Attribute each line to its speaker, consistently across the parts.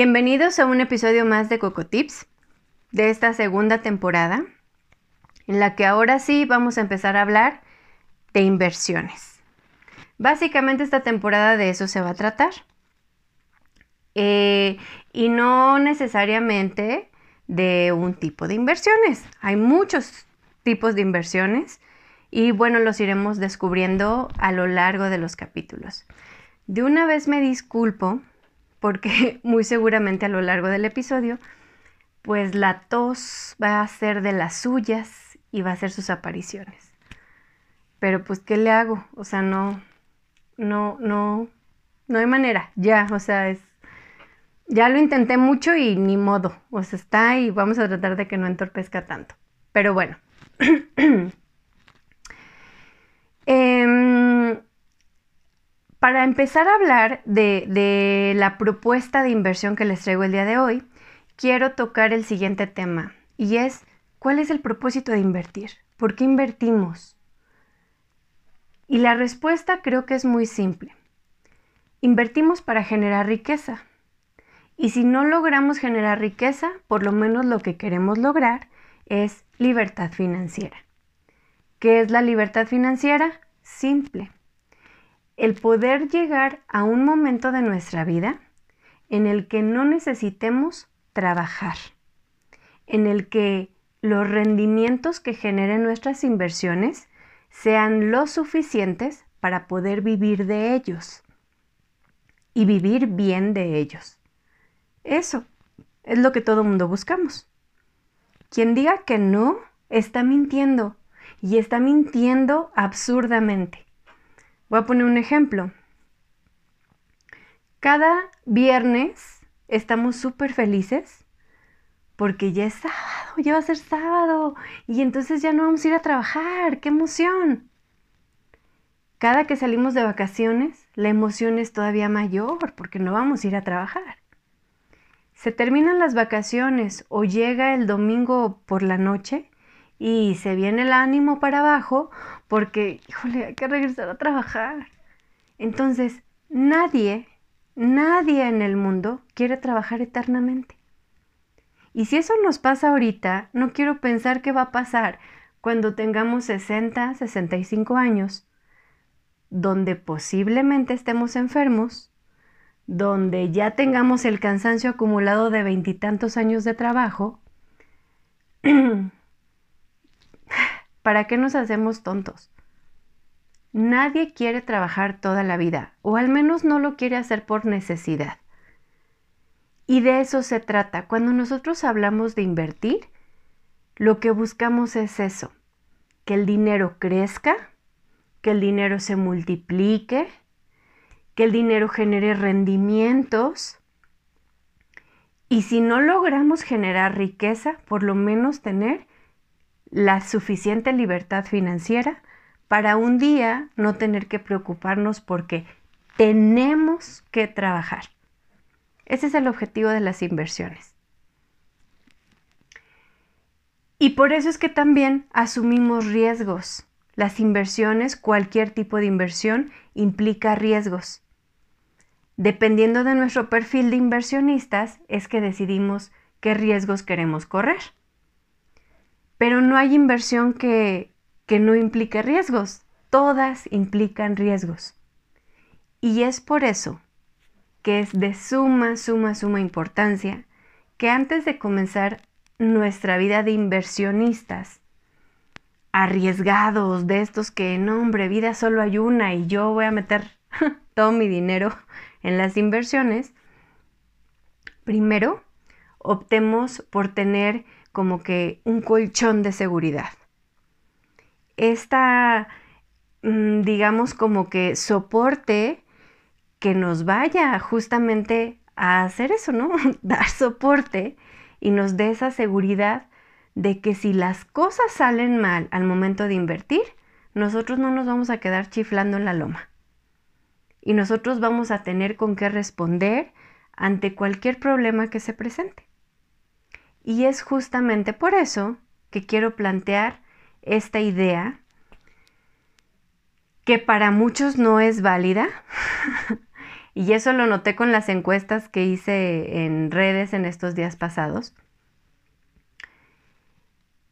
Speaker 1: Bienvenidos a un episodio más de Coco Tips de esta segunda temporada, en la que ahora sí vamos a empezar a hablar de inversiones. Básicamente esta temporada de eso se va a tratar. Eh, y no necesariamente de un tipo de inversiones. Hay muchos tipos de inversiones y bueno, los iremos descubriendo a lo largo de los capítulos. De una vez me disculpo porque muy seguramente a lo largo del episodio, pues la tos va a ser de las suyas y va a hacer sus apariciones. Pero pues, ¿qué le hago? O sea, no, no, no, no hay manera, ya, o sea, es, ya lo intenté mucho y ni modo, o sea, está y vamos a tratar de que no entorpezca tanto. Pero bueno. eh, para empezar a hablar de, la propuesta de inversión que les traigo el día de hoy, quiero tocar el siguiente tema y es, ¿cuál es el propósito de invertir? ¿Por qué invertimos? Y la respuesta creo que es muy simple. Invertimos para generar riqueza. Y si no logramos generar riqueza, por lo menos lo que queremos lograr es libertad financiera. ¿Qué es la libertad financiera? Simple el poder llegar a un momento de nuestra vida en el que no necesitemos trabajar, en el que los rendimientos que generen nuestras inversiones sean lo suficientes para poder vivir de ellos y vivir bien de ellos. Eso es lo que todo mundo buscamos. Quien diga que no, está mintiendo y está mintiendo absurdamente. Voy a poner un ejemplo. Cada viernes estamos súper felices porque ya es sábado, ya va a ser sábado y entonces ya no vamos a ir a trabajar. ¡Qué emoción! Cada que salimos de vacaciones, la emoción es todavía mayor porque no vamos a ir a trabajar. Se terminan las vacaciones o llega el domingo por la noche y se viene el ánimo para abajo porque, híjole, hay que regresar a trabajar. Entonces, nadie, nadie en el mundo quiere trabajar eternamente. Y si eso nos pasa ahorita, no quiero pensar qué va a pasar cuando tengamos 60, 65 años, donde posiblemente estemos enfermos, donde ya tengamos el cansancio acumulado de veintitantos años de trabajo, ¿Para qué nos hacemos tontos? Nadie quiere trabajar toda la vida, o al menos no lo quiere hacer por necesidad. Y de eso se trata. Cuando nosotros hablamos de invertir, lo que buscamos es eso, que el dinero crezca, que el dinero se multiplique, que el dinero genere rendimientos. Y si no logramos generar riqueza, por lo menos tener la suficiente libertad financiera para un día no tener que preocuparnos porque tenemos que trabajar. Ese es el objetivo de las inversiones. Y por eso es que también asumimos riesgos. Las inversiones, cualquier tipo de inversión, implica riesgos. Dependiendo de nuestro perfil de inversionistas, es que decidimos qué riesgos queremos correr. Pero no hay inversión que, que no implique riesgos. Todas implican riesgos. Y es por eso que es de suma, suma, suma importancia que antes de comenzar nuestra vida de inversionistas, arriesgados, de estos que, no, hombre, vida solo hay una y yo voy a meter todo mi dinero en las inversiones, primero optemos por tener como que un colchón de seguridad. Esta, mm, digamos, como que soporte que nos vaya justamente a hacer eso, ¿no? Dar soporte y nos dé esa seguridad de que si las cosas salen mal al momento de invertir, nosotros no nos vamos a quedar chiflando en la loma. Y nosotros vamos a tener con qué responder ante cualquier problema que se presente. Y es justamente por eso que quiero plantear esta idea que para muchos no es válida. y eso lo noté con las encuestas que hice en redes en estos días pasados.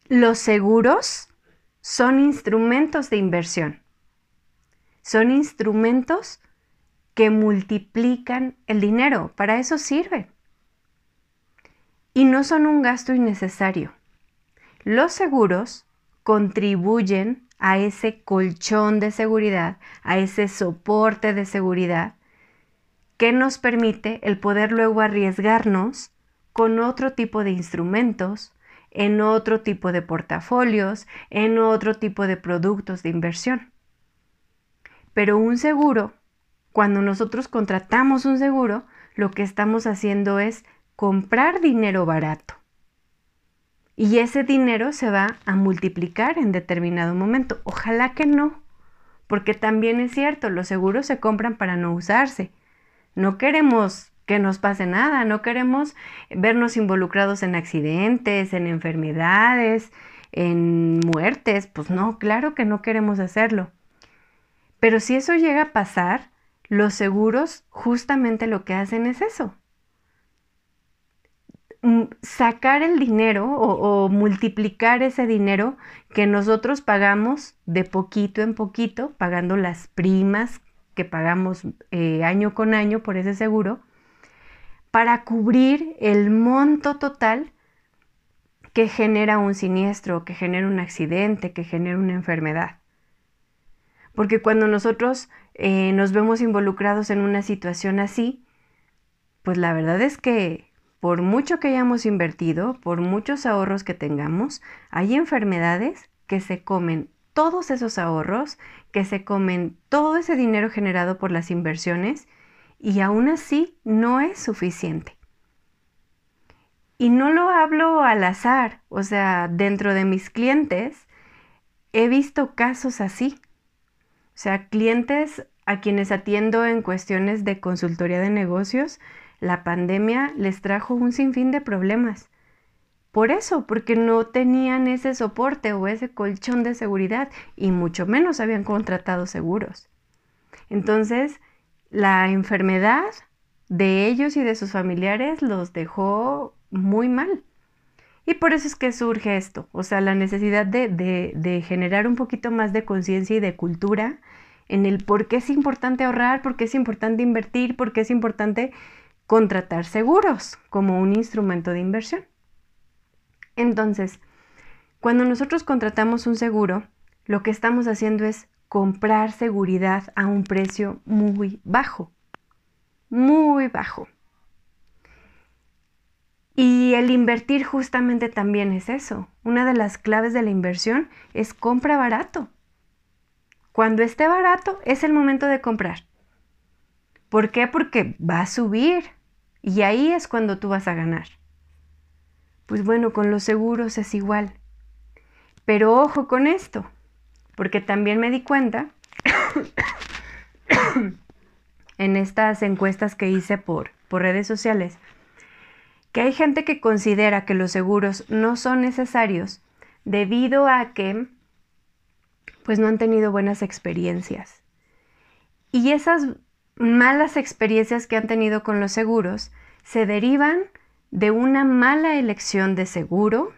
Speaker 1: Los seguros son instrumentos de inversión. Son instrumentos que multiplican el dinero. Para eso sirven. Y no son un gasto innecesario. Los seguros contribuyen a ese colchón de seguridad, a ese soporte de seguridad que nos permite el poder luego arriesgarnos con otro tipo de instrumentos, en otro tipo de portafolios, en otro tipo de productos de inversión. Pero un seguro, cuando nosotros contratamos un seguro, lo que estamos haciendo es comprar dinero barato. Y ese dinero se va a multiplicar en determinado momento. Ojalá que no, porque también es cierto, los seguros se compran para no usarse. No queremos que nos pase nada, no queremos vernos involucrados en accidentes, en enfermedades, en muertes, pues no, claro que no queremos hacerlo. Pero si eso llega a pasar, los seguros justamente lo que hacen es eso. Mm, sacar el dinero o, multiplicar ese dinero que nosotros pagamos de poquito en poquito, pagando las primas que pagamos eh, año con año por ese seguro, para cubrir el monto total que genera un siniestro, que genera un accidente, que genera una enfermedad. Porque cuando nosotros eh, nos vemos involucrados en una situación así, pues la verdad es que por mucho que hayamos invertido, por muchos ahorros que tengamos, hay enfermedades que se comen todos esos ahorros, que se comen todo ese dinero generado por las inversiones y aún así no es suficiente. Y no lo hablo al azar, o sea, dentro de mis clientes he visto casos así. O sea, clientes a quienes atiendo en cuestiones de consultoría de negocios, la pandemia les trajo un sinfín de problemas. Por eso, porque no tenían ese soporte o ese colchón de seguridad y mucho menos habían contratado seguros. Entonces, la enfermedad de ellos y de sus familiares los dejó muy mal. Y por eso es que surge esto, o sea, la necesidad de, de generar un poquito más de conciencia y de cultura en el por qué es importante ahorrar, por qué es importante invertir, por qué es importante contratar seguros como un instrumento de inversión. Entonces, cuando nosotros contratamos un seguro, lo que estamos haciendo es comprar seguridad a un precio muy bajo, muy bajo. Y el invertir justamente también es eso. Una de las claves de la inversión es compra barato. Cuando esté barato es el momento de comprar. ¿Por qué? Porque va a subir y ahí es cuando tú vas a ganar. Pues bueno, con los seguros es igual. Pero ojo con esto porque también me di cuenta en estas encuestas que hice por, por redes sociales que hay gente que considera que los seguros no son necesarios debido a que pues no han tenido buenas experiencias. Y esas malas experiencias que han tenido con los seguros se derivan de una mala elección de seguro,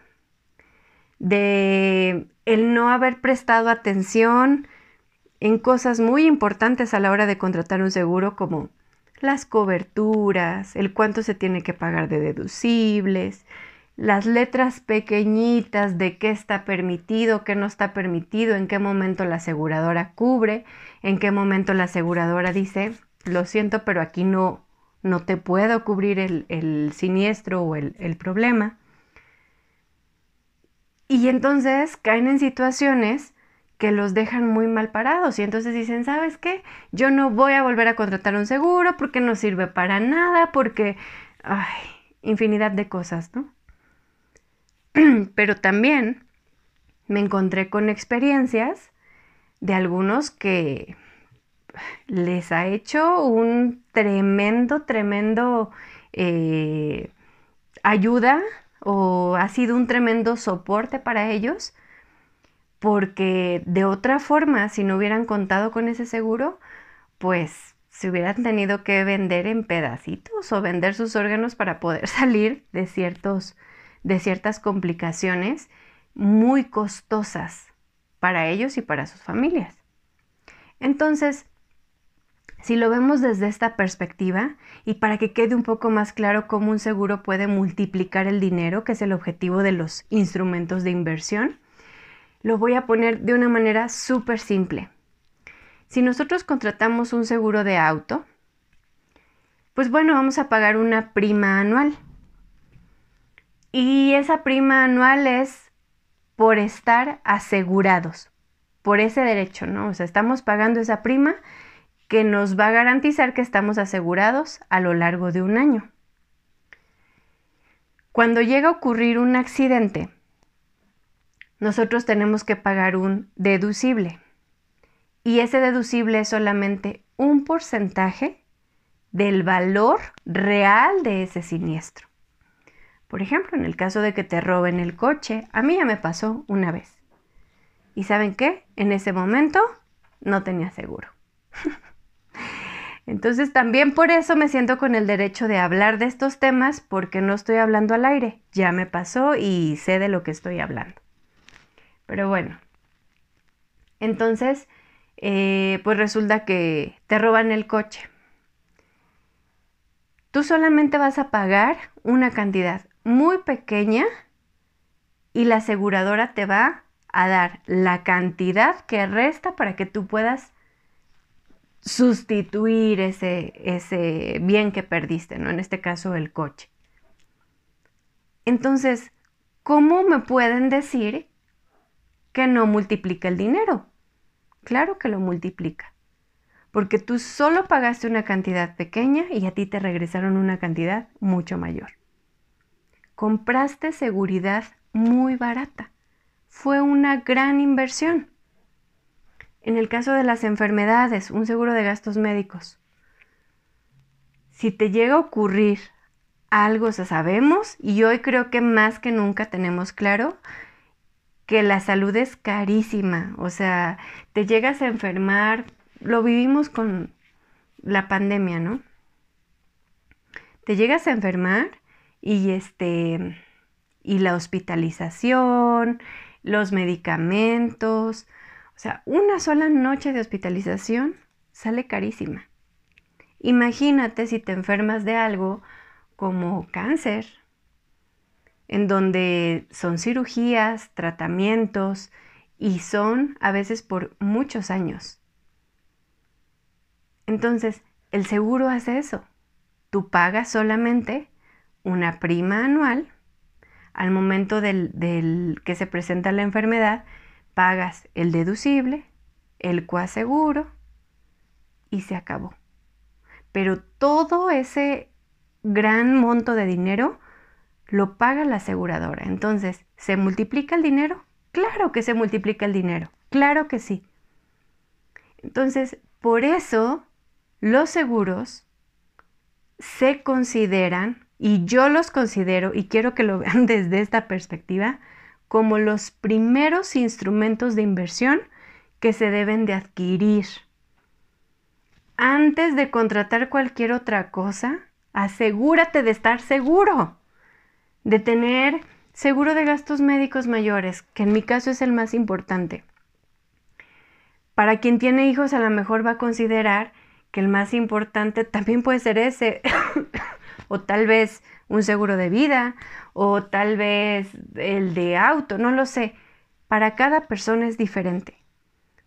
Speaker 1: de el no haber prestado atención en cosas muy importantes a la hora de contratar un seguro como las coberturas, el cuánto se tiene que pagar de deducibles, las letras pequeñitas de qué está permitido, qué no está permitido, en qué momento la aseguradora cubre, en qué momento la aseguradora dice, lo siento, pero aquí no, no te puedo cubrir el, siniestro o el, el problema. Y entonces caen en situaciones que los dejan muy mal parados y entonces dicen, ¿sabes qué? Yo no voy a volver a contratar un seguro porque no sirve para nada, porque, ay, infinidad de cosas, ¿no? Pero también me encontré con experiencias de algunos que les ha hecho un tremendo, tremendo eh, ayuda o ha sido un tremendo soporte para ellos porque de otra forma, si no hubieran contado con ese seguro, pues se hubieran tenido que vender en pedacitos o vender sus órganos para poder salir de, ciertos, de ciertas complicaciones muy costosas para ellos y para sus familias. Entonces, si lo vemos desde esta perspectiva y para que quede un poco más claro cómo un seguro puede multiplicar el dinero, que es el objetivo de los instrumentos de inversión, lo voy a poner de una manera súper simple. Si nosotros contratamos un seguro de auto, pues bueno, vamos a pagar una prima anual. Y esa prima anual es por estar asegurados, por ese derecho, ¿no? O sea, estamos pagando esa prima que nos va a garantizar que estamos asegurados a lo largo de un año. Cuando llega a ocurrir un accidente, nosotros tenemos que pagar un deducible. Y ese deducible es solamente un porcentaje del valor real de ese siniestro. Por ejemplo, en el caso de que te roben el coche, a mí ya me pasó una vez. ¿Y saben qué? En ese momento no tenía seguro. Entonces también por eso me siento con el derecho de hablar de estos temas porque no estoy hablando al aire. Ya me pasó y sé de lo que estoy hablando. Pero bueno, entonces, eh, pues resulta que te roban el coche. Tú solamente vas a pagar una cantidad muy pequeña y la aseguradora te va a dar la cantidad que resta para que tú puedas sustituir ese, ese bien que perdiste, ¿no? En este caso, el coche. Entonces, ¿cómo me pueden decir que no multiplica el dinero. Claro que lo multiplica. Porque tú solo pagaste una cantidad pequeña y a ti te regresaron una cantidad mucho mayor. Compraste seguridad muy barata. Fue una gran inversión. En el caso de las enfermedades, un seguro de gastos médicos. Si te llega a ocurrir algo, se sabemos, y hoy creo que más que nunca tenemos claro que la salud es carísima, o sea, te llegas a enfermar, lo vivimos con la pandemia, ¿no? Te llegas a enfermar y este y la hospitalización, los medicamentos, o sea, una sola noche de hospitalización sale carísima. Imagínate si te enfermas de algo como cáncer, en donde son cirugías, tratamientos y son a veces por muchos años. Entonces, el seguro hace eso. Tú pagas solamente una prima anual. Al momento del, que se presenta la enfermedad, pagas el deducible, el coaseguro y se acabó. Pero todo ese gran monto de dinero lo paga la aseguradora. Entonces, ¿se multiplica el dinero? Claro que se multiplica el dinero, claro que sí. Entonces, por eso los seguros se consideran, y yo los considero, y quiero que lo vean desde esta perspectiva, como los primeros instrumentos de inversión que se deben de adquirir. Antes de contratar cualquier otra cosa, asegúrate de estar seguro de tener seguro de gastos médicos mayores, que en mi caso es el más importante. Para quien tiene hijos a lo mejor va a considerar que el más importante también puede ser ese, o tal vez un seguro de vida, o tal vez el de auto, no lo sé. Para cada persona es diferente,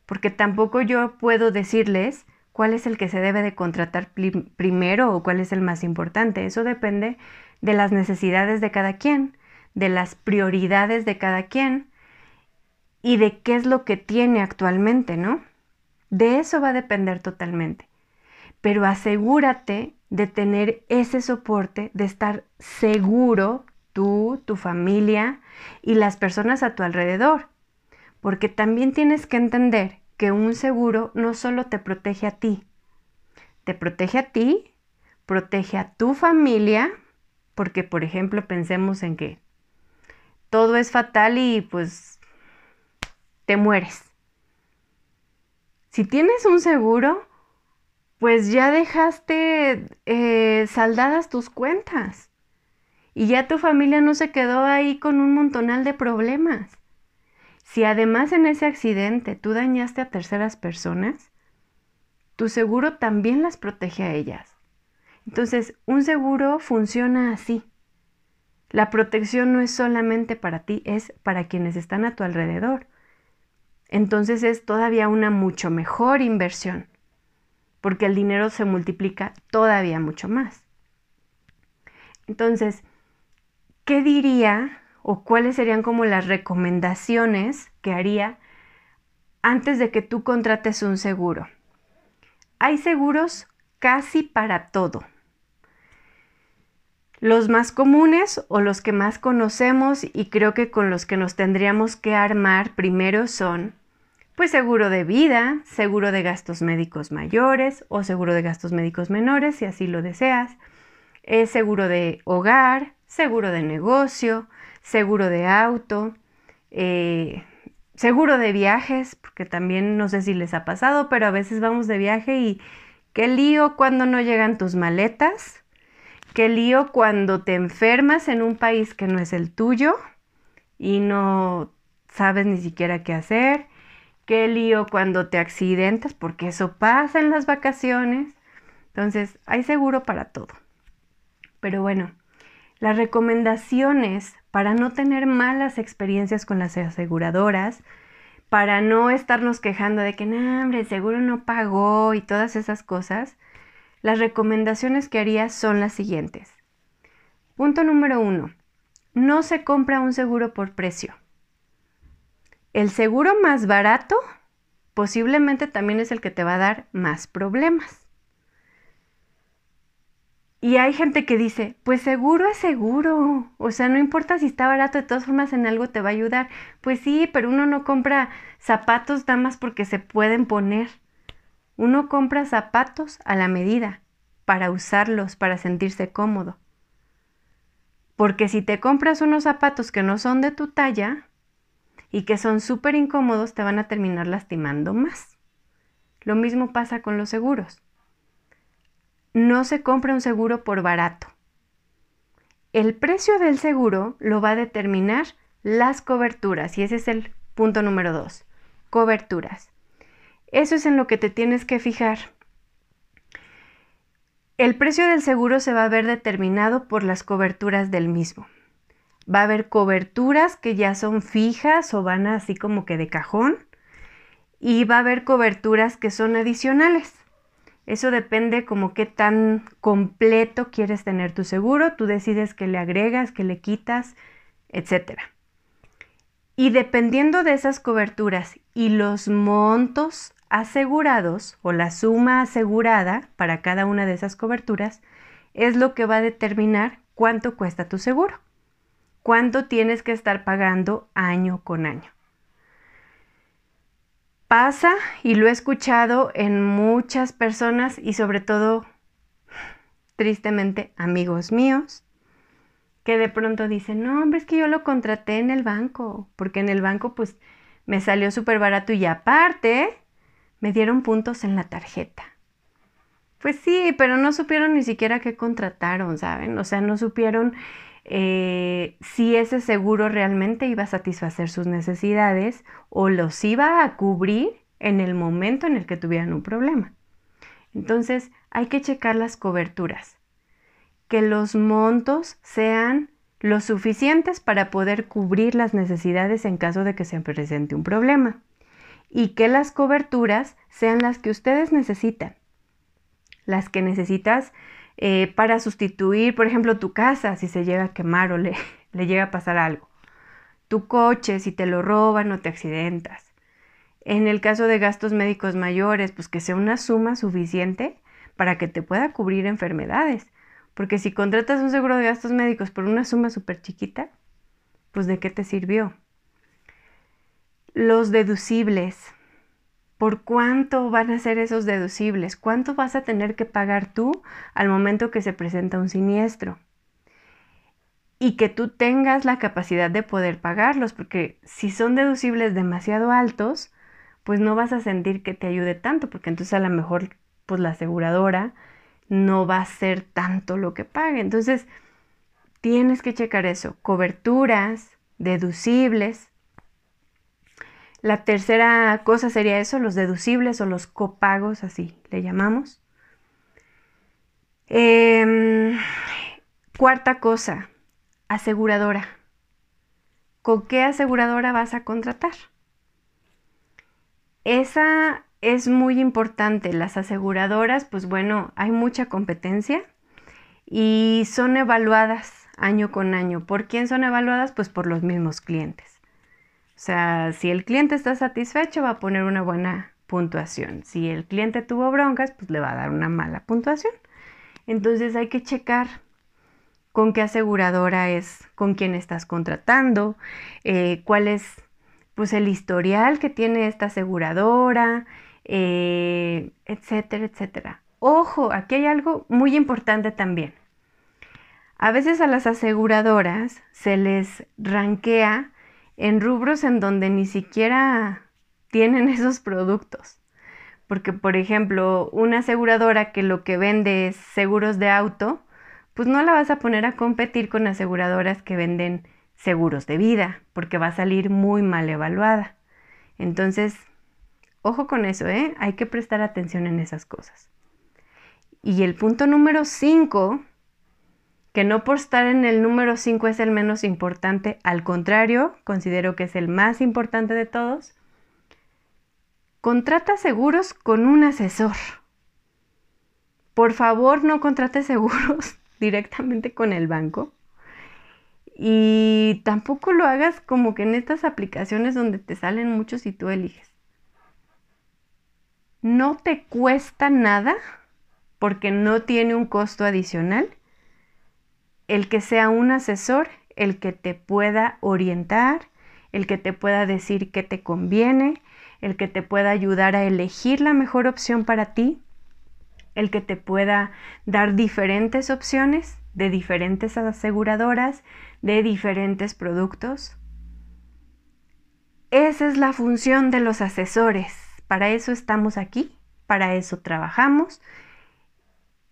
Speaker 1: porque tampoco yo puedo decirles cuál es el que se debe de contratar primero o cuál es el más importante. Eso depende de las necesidades de cada quien, de las prioridades de cada quien y de qué es lo que tiene actualmente, ¿no? De eso va a depender totalmente. Pero asegúrate de tener ese soporte, de estar seguro tú, tu familia y las personas a tu alrededor. Porque también tienes que entender que un seguro no solo te protege a ti, te protege a ti, protege a tu familia, porque por ejemplo pensemos en que todo es fatal y pues te mueres. Si tienes un seguro, pues ya dejaste eh, saldadas tus cuentas y ya tu familia no se quedó ahí con un montonal de problemas. Si además en ese accidente tú dañaste a terceras personas, tu seguro también las protege a ellas. Entonces, un seguro funciona así. La protección no es solamente para ti, es para quienes están a tu alrededor. Entonces es todavía una mucho mejor inversión, porque el dinero se multiplica todavía mucho más. Entonces, ¿qué diría o cuáles serían como las recomendaciones que haría antes de que tú contrates un seguro? Hay seguros casi para todo. Los más comunes o los que más conocemos y creo que con los que nos tendríamos que armar primero son pues seguro de vida, seguro de gastos médicos mayores o seguro de gastos médicos menores si así lo deseas, es seguro de hogar, seguro de negocio, seguro de auto, eh, seguro de viajes, porque también no sé si les ha pasado, pero a veces vamos de viaje y qué lío cuando no llegan tus maletas, qué lío cuando te enfermas en un país que no es el tuyo y no sabes ni siquiera qué hacer, qué lío cuando te accidentas, porque eso pasa en las vacaciones. Entonces, hay seguro para todo. Pero bueno, las recomendaciones para no tener malas experiencias con las aseguradoras, para no estarnos quejando de que, no, hombre, el seguro no pagó y todas esas cosas, las recomendaciones que haría son las siguientes. Punto número uno, no se compra un seguro por precio. El seguro más barato posiblemente también es el que te va a dar más problemas. Y hay gente que dice, pues seguro es seguro. O sea, no importa si está barato, de todas formas en algo te va a ayudar. Pues sí, pero uno no compra zapatos nada más porque se pueden poner. Uno compra zapatos a la medida, para usarlos, para sentirse cómodo. Porque si te compras unos zapatos que no son de tu talla y que son súper incómodos, te van a terminar lastimando más. Lo mismo pasa con los seguros no se compra un seguro por barato. El precio del seguro lo va a determinar las coberturas y ese es el punto número dos, coberturas. Eso es en lo que te tienes que fijar. El precio del seguro se va a ver determinado por las coberturas del mismo. Va a haber coberturas que ya son fijas o van así como que de cajón y va a haber coberturas que son adicionales. Eso depende como qué tan completo quieres tener tu seguro. Tú decides qué le agregas, qué le quitas, etc. Y dependiendo de esas coberturas y los montos asegurados o la suma asegurada para cada una de esas coberturas, es lo que va a determinar cuánto cuesta tu seguro, cuánto tienes que estar pagando año con año pasa y lo he escuchado en muchas personas y sobre todo, tristemente, amigos míos, que de pronto dicen, no, hombre, es que yo lo contraté en el banco, porque en el banco pues me salió súper barato y aparte me dieron puntos en la tarjeta. Pues sí, pero no supieron ni siquiera qué contrataron, ¿saben? O sea, no supieron eh, si ese seguro realmente iba a satisfacer sus necesidades o los iba a cubrir en el momento en el que tuvieran un problema. Entonces hay que checar las coberturas, que los montos sean lo suficientes para poder cubrir las necesidades en caso de que se presente un problema. Y que las coberturas sean las que ustedes necesitan, las que necesitas eh, para sustituir, por ejemplo, tu casa si se llega a quemar o le, le llega a pasar algo. tu coche si te lo roban o te accidentas. En el caso de gastos médicos mayores, pues que sea una suma suficiente para que te pueda cubrir enfermedades. Porque si contratas un seguro de gastos médicos por una suma súper chiquita, pues de qué te sirvió. Los deducibles. ¿Por cuánto van a ser esos deducibles? ¿Cuánto vas a tener que pagar tú al momento que se presenta un siniestro? Y que tú tengas la capacidad de poder pagarlos, porque si son deducibles demasiado altos, pues no vas a sentir que te ayude tanto, porque entonces a lo mejor pues la aseguradora no va a ser tanto lo que pague. Entonces, tienes que checar eso, coberturas, deducibles. La tercera cosa sería eso, los deducibles o los copagos, así le llamamos. Em, cuarta cosa, aseguradora. ¿Con qué aseguradora vas a contratar? Esa es muy importante. Las aseguradoras, pues bueno, hay mucha competencia y son evaluadas año con año. ¿Por quién son evaluadas? Pues por los mismos clientes. O sea, si el cliente está satisfecho, va a poner una buena puntuación. Si el cliente tuvo broncas, pues le va a dar una mala puntuación. Entonces hay que checar con qué aseguradora es, con quién estás contratando, eh, cuál es pues el historial que tiene esta aseguradora, eh, etcétera, etcétera. Ojo, aquí hay algo muy importante también. A veces a las aseguradoras se les ranquea en rubros en donde ni siquiera tienen esos productos. Porque, por ejemplo, una aseguradora que lo que vende es seguros de auto, pues no la vas a poner a competir con aseguradoras que venden seguros de vida, porque va a salir muy mal evaluada. Entonces, ojo con eso, ¿eh? Hay que prestar atención en esas cosas. Y el punto número 5, que no por estar en el número 5 es el menos importante, al contrario, considero que es el más importante de todos, contrata seguros con un asesor. Por favor, no contrate seguros directamente con el banco y tampoco lo hagas como que en estas aplicaciones donde te salen muchos y tú eliges. No te cuesta nada porque no tiene un costo adicional el que sea un asesor, el que te pueda orientar, el que te pueda decir qué te conviene, el que te pueda ayudar a elegir la mejor opción para ti, el que te pueda dar diferentes opciones de diferentes aseguradoras, de diferentes productos. Esa es la función de los asesores. Para eso estamos aquí, para eso trabajamos.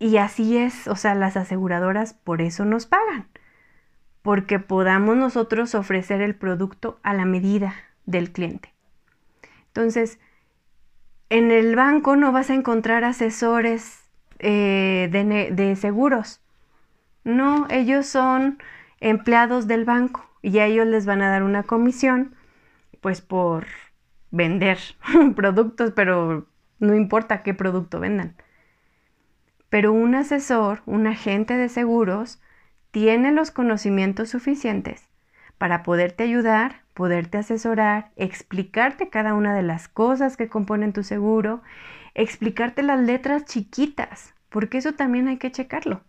Speaker 1: Y así es, o sea, las aseguradoras por eso nos pagan, porque podamos nosotros ofrecer el producto a la medida del cliente. Entonces, en el banco no vas a encontrar asesores eh, de, de seguros. No, ellos son empleados del banco y a ellos les van a dar una comisión pues por vender productos, pero no importa qué producto vendan. Pero un asesor, un agente de seguros, tiene los conocimientos suficientes para poderte ayudar, poderte asesorar, explicarte cada una de las cosas que componen tu seguro, explicarte las letras chiquitas, porque eso también hay que checarlo.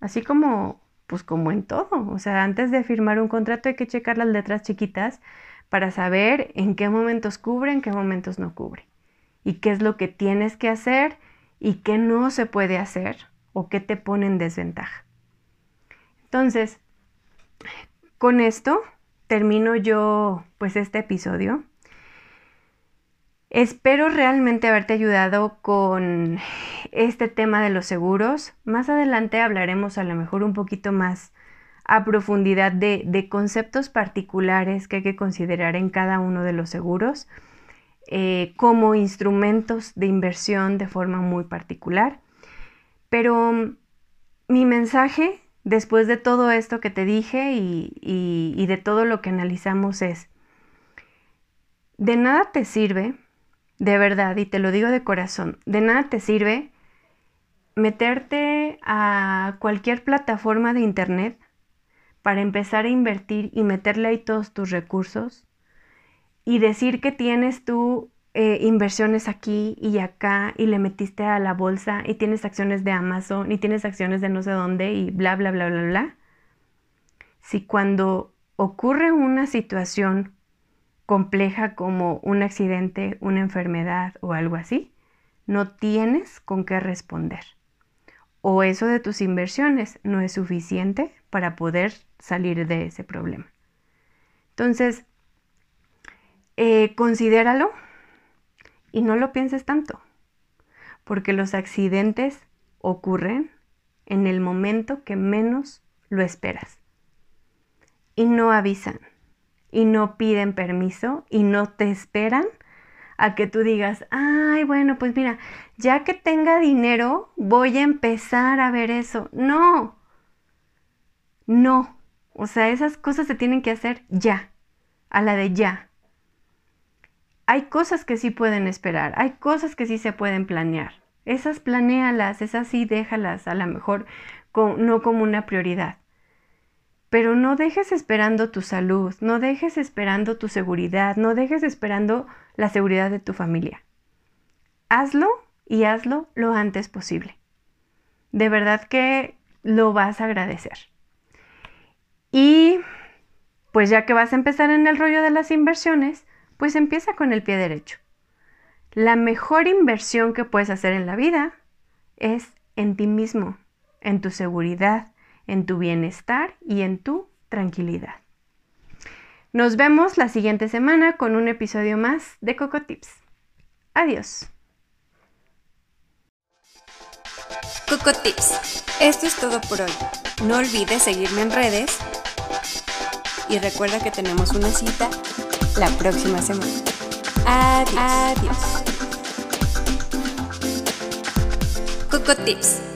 Speaker 1: Así como pues como en todo, o sea, antes de firmar un contrato hay que checar las letras chiquitas para saber en qué momentos cubre, en qué momentos no cubre, y qué es lo que tienes que hacer y qué no se puede hacer o qué te pone en desventaja. Entonces, con esto termino yo pues este episodio. Espero realmente haberte ayudado con este tema de los seguros. Más adelante hablaremos a lo mejor un poquito más a profundidad de, conceptos particulares que hay que considerar en cada uno de los seguros eh, como instrumentos de inversión de forma muy particular. Pero mm, mi mensaje después de todo esto que te dije y de todo lo que analizamos es, de nada te sirve de verdad, y te lo digo de corazón, de nada te sirve meterte a cualquier plataforma de internet, para empezar a invertir y meterle ahí todos tus recursos y decir que tienes tú eh, inversiones aquí y acá y le metiste a la bolsa y tienes acciones de Amazon y tienes acciones de no sé dónde y bla, bla, bla, bla, bla. Si cuando ocurre una situación compleja como un accidente, una enfermedad o algo así, no tienes con qué responder. O eso de tus inversiones no es suficiente para poder salir de ese problema. Entonces, eh, considéralo y no lo pienses tanto, porque los accidentes ocurren en el momento que menos lo esperas. Y no avisan, y no piden permiso, y no te esperan a que tú digas, ay, bueno, pues mira, ya que tenga dinero, voy a empezar a ver eso. No, no, o sea, esas cosas se tienen que hacer ya, a la de ya hay cosas que sí pueden esperar, hay cosas que sí se pueden planear. Esas planéalas, esas sí déjalas, a lo mejor no como una prioridad. Pero no dejes esperando tu salud, no dejes esperando tu seguridad, no dejes esperando la seguridad de tu familia. Hazlo y hazlo lo antes posible. De verdad que lo vas a agradecer. Y pues ya que vas a empezar en el rollo de las inversiones, pues empieza con el pie derecho. La mejor inversión que puedes hacer en la vida es en ti mismo, en tu seguridad, en tu bienestar y en tu tranquilidad. Nos vemos la siguiente semana con un episodio más de Coco Tips. Adiós.
Speaker 2: Coco Tips. Esto es todo por hoy. No olvides seguirme en redes y recuerda que tenemos una cita la próxima semana. Adiós. Adiós. Tips